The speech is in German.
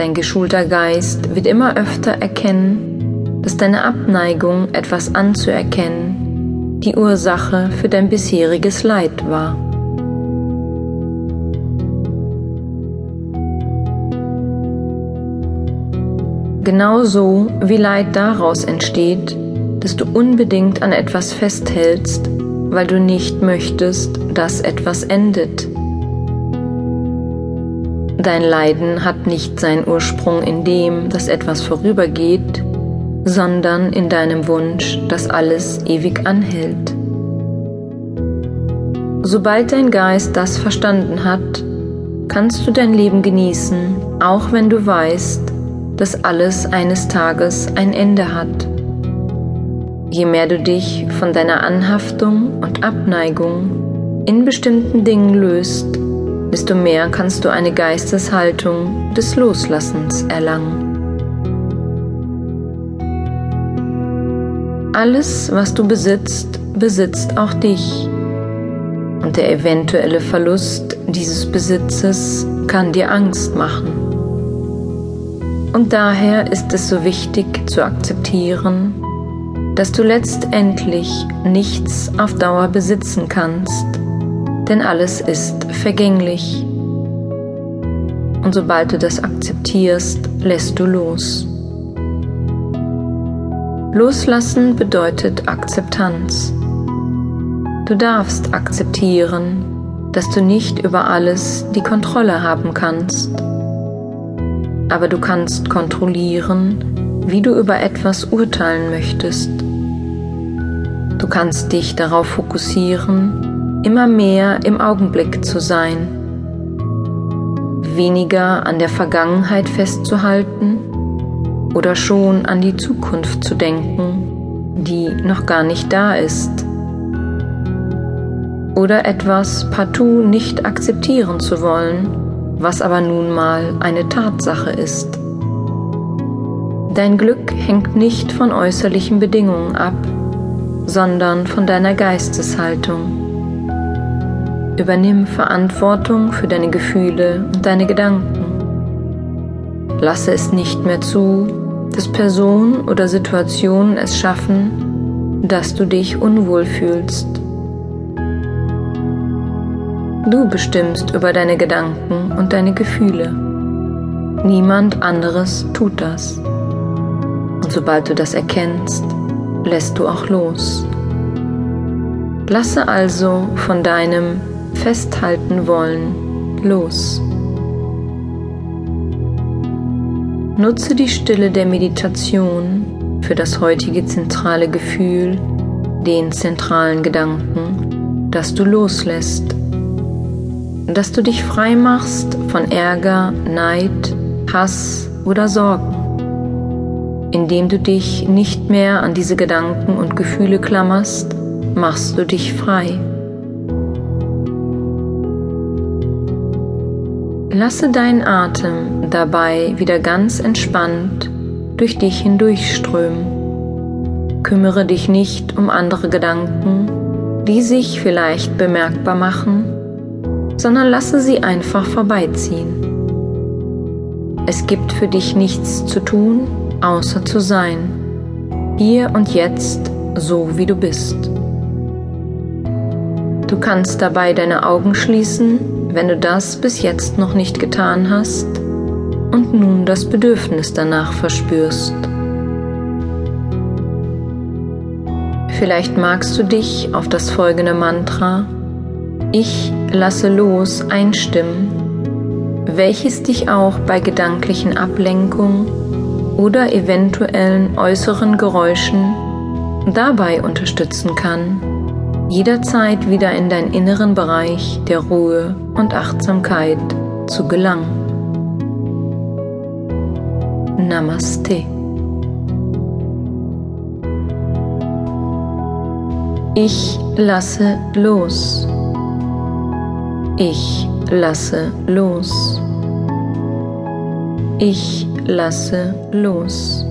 Dein geschulter Geist wird immer öfter erkennen, dass deine Abneigung, etwas anzuerkennen, die Ursache für dein bisheriges Leid war. Genauso wie Leid daraus entsteht, dass du unbedingt an etwas festhältst, weil du nicht möchtest, dass etwas endet. Dein Leiden hat nicht seinen Ursprung in dem, dass etwas vorübergeht, sondern in deinem Wunsch, dass alles ewig anhält. Sobald dein Geist das verstanden hat, kannst du dein Leben genießen, auch wenn du weißt, dass alles eines Tages ein Ende hat. Je mehr du dich von deiner Anhaftung und Abneigung in bestimmten Dingen löst, desto mehr kannst du eine Geisteshaltung des Loslassens erlangen. Alles, was du besitzt, besitzt auch dich. Und der eventuelle Verlust dieses Besitzes kann dir Angst machen. Und daher ist es so wichtig zu akzeptieren, dass du letztendlich nichts auf Dauer besitzen kannst, denn alles ist vergänglich. Und sobald du das akzeptierst, lässt du los. Loslassen bedeutet Akzeptanz. Du darfst akzeptieren, dass du nicht über alles die Kontrolle haben kannst aber du kannst kontrollieren, wie du über etwas urteilen möchtest. Du kannst dich darauf fokussieren, immer mehr im Augenblick zu sein, weniger an der Vergangenheit festzuhalten oder schon an die Zukunft zu denken, die noch gar nicht da ist. Oder etwas partout nicht akzeptieren zu wollen, was aber nun mal eine Tatsache ist. Dein Glück hängt nicht von äußerlichen Bedingungen ab, sondern von deiner Geisteshaltung. Übernimm Verantwortung für deine Gefühle und deine Gedanken. Lasse es nicht mehr zu, dass Personen oder Situationen es schaffen, dass du dich unwohl fühlst. Du bestimmst über deine Gedanken und deine Gefühle. Niemand anderes tut das. Und sobald du das erkennst, lässt du auch los. Lasse also von deinem Festhalten wollen los. Nutze die Stille der Meditation für das heutige zentrale Gefühl, den zentralen Gedanken, das du loslässt dass du dich frei machst von Ärger, Neid, Hass oder Sorgen. Indem du dich nicht mehr an diese Gedanken und Gefühle klammerst, machst du dich frei. Lasse deinen Atem dabei wieder ganz entspannt durch dich hindurchströmen. Kümmere dich nicht um andere Gedanken, die sich vielleicht bemerkbar machen sondern lasse sie einfach vorbeiziehen. Es gibt für dich nichts zu tun, außer zu sein, hier und jetzt, so wie du bist. Du kannst dabei deine Augen schließen, wenn du das bis jetzt noch nicht getan hast und nun das Bedürfnis danach verspürst. Vielleicht magst du dich auf das folgende Mantra ich lasse los einstimmen, welches dich auch bei gedanklichen Ablenkungen oder eventuellen äußeren Geräuschen dabei unterstützen kann, jederzeit wieder in deinen inneren Bereich der Ruhe und Achtsamkeit zu gelangen. Namaste. Ich lasse los. Ich lasse los. Ich lasse los.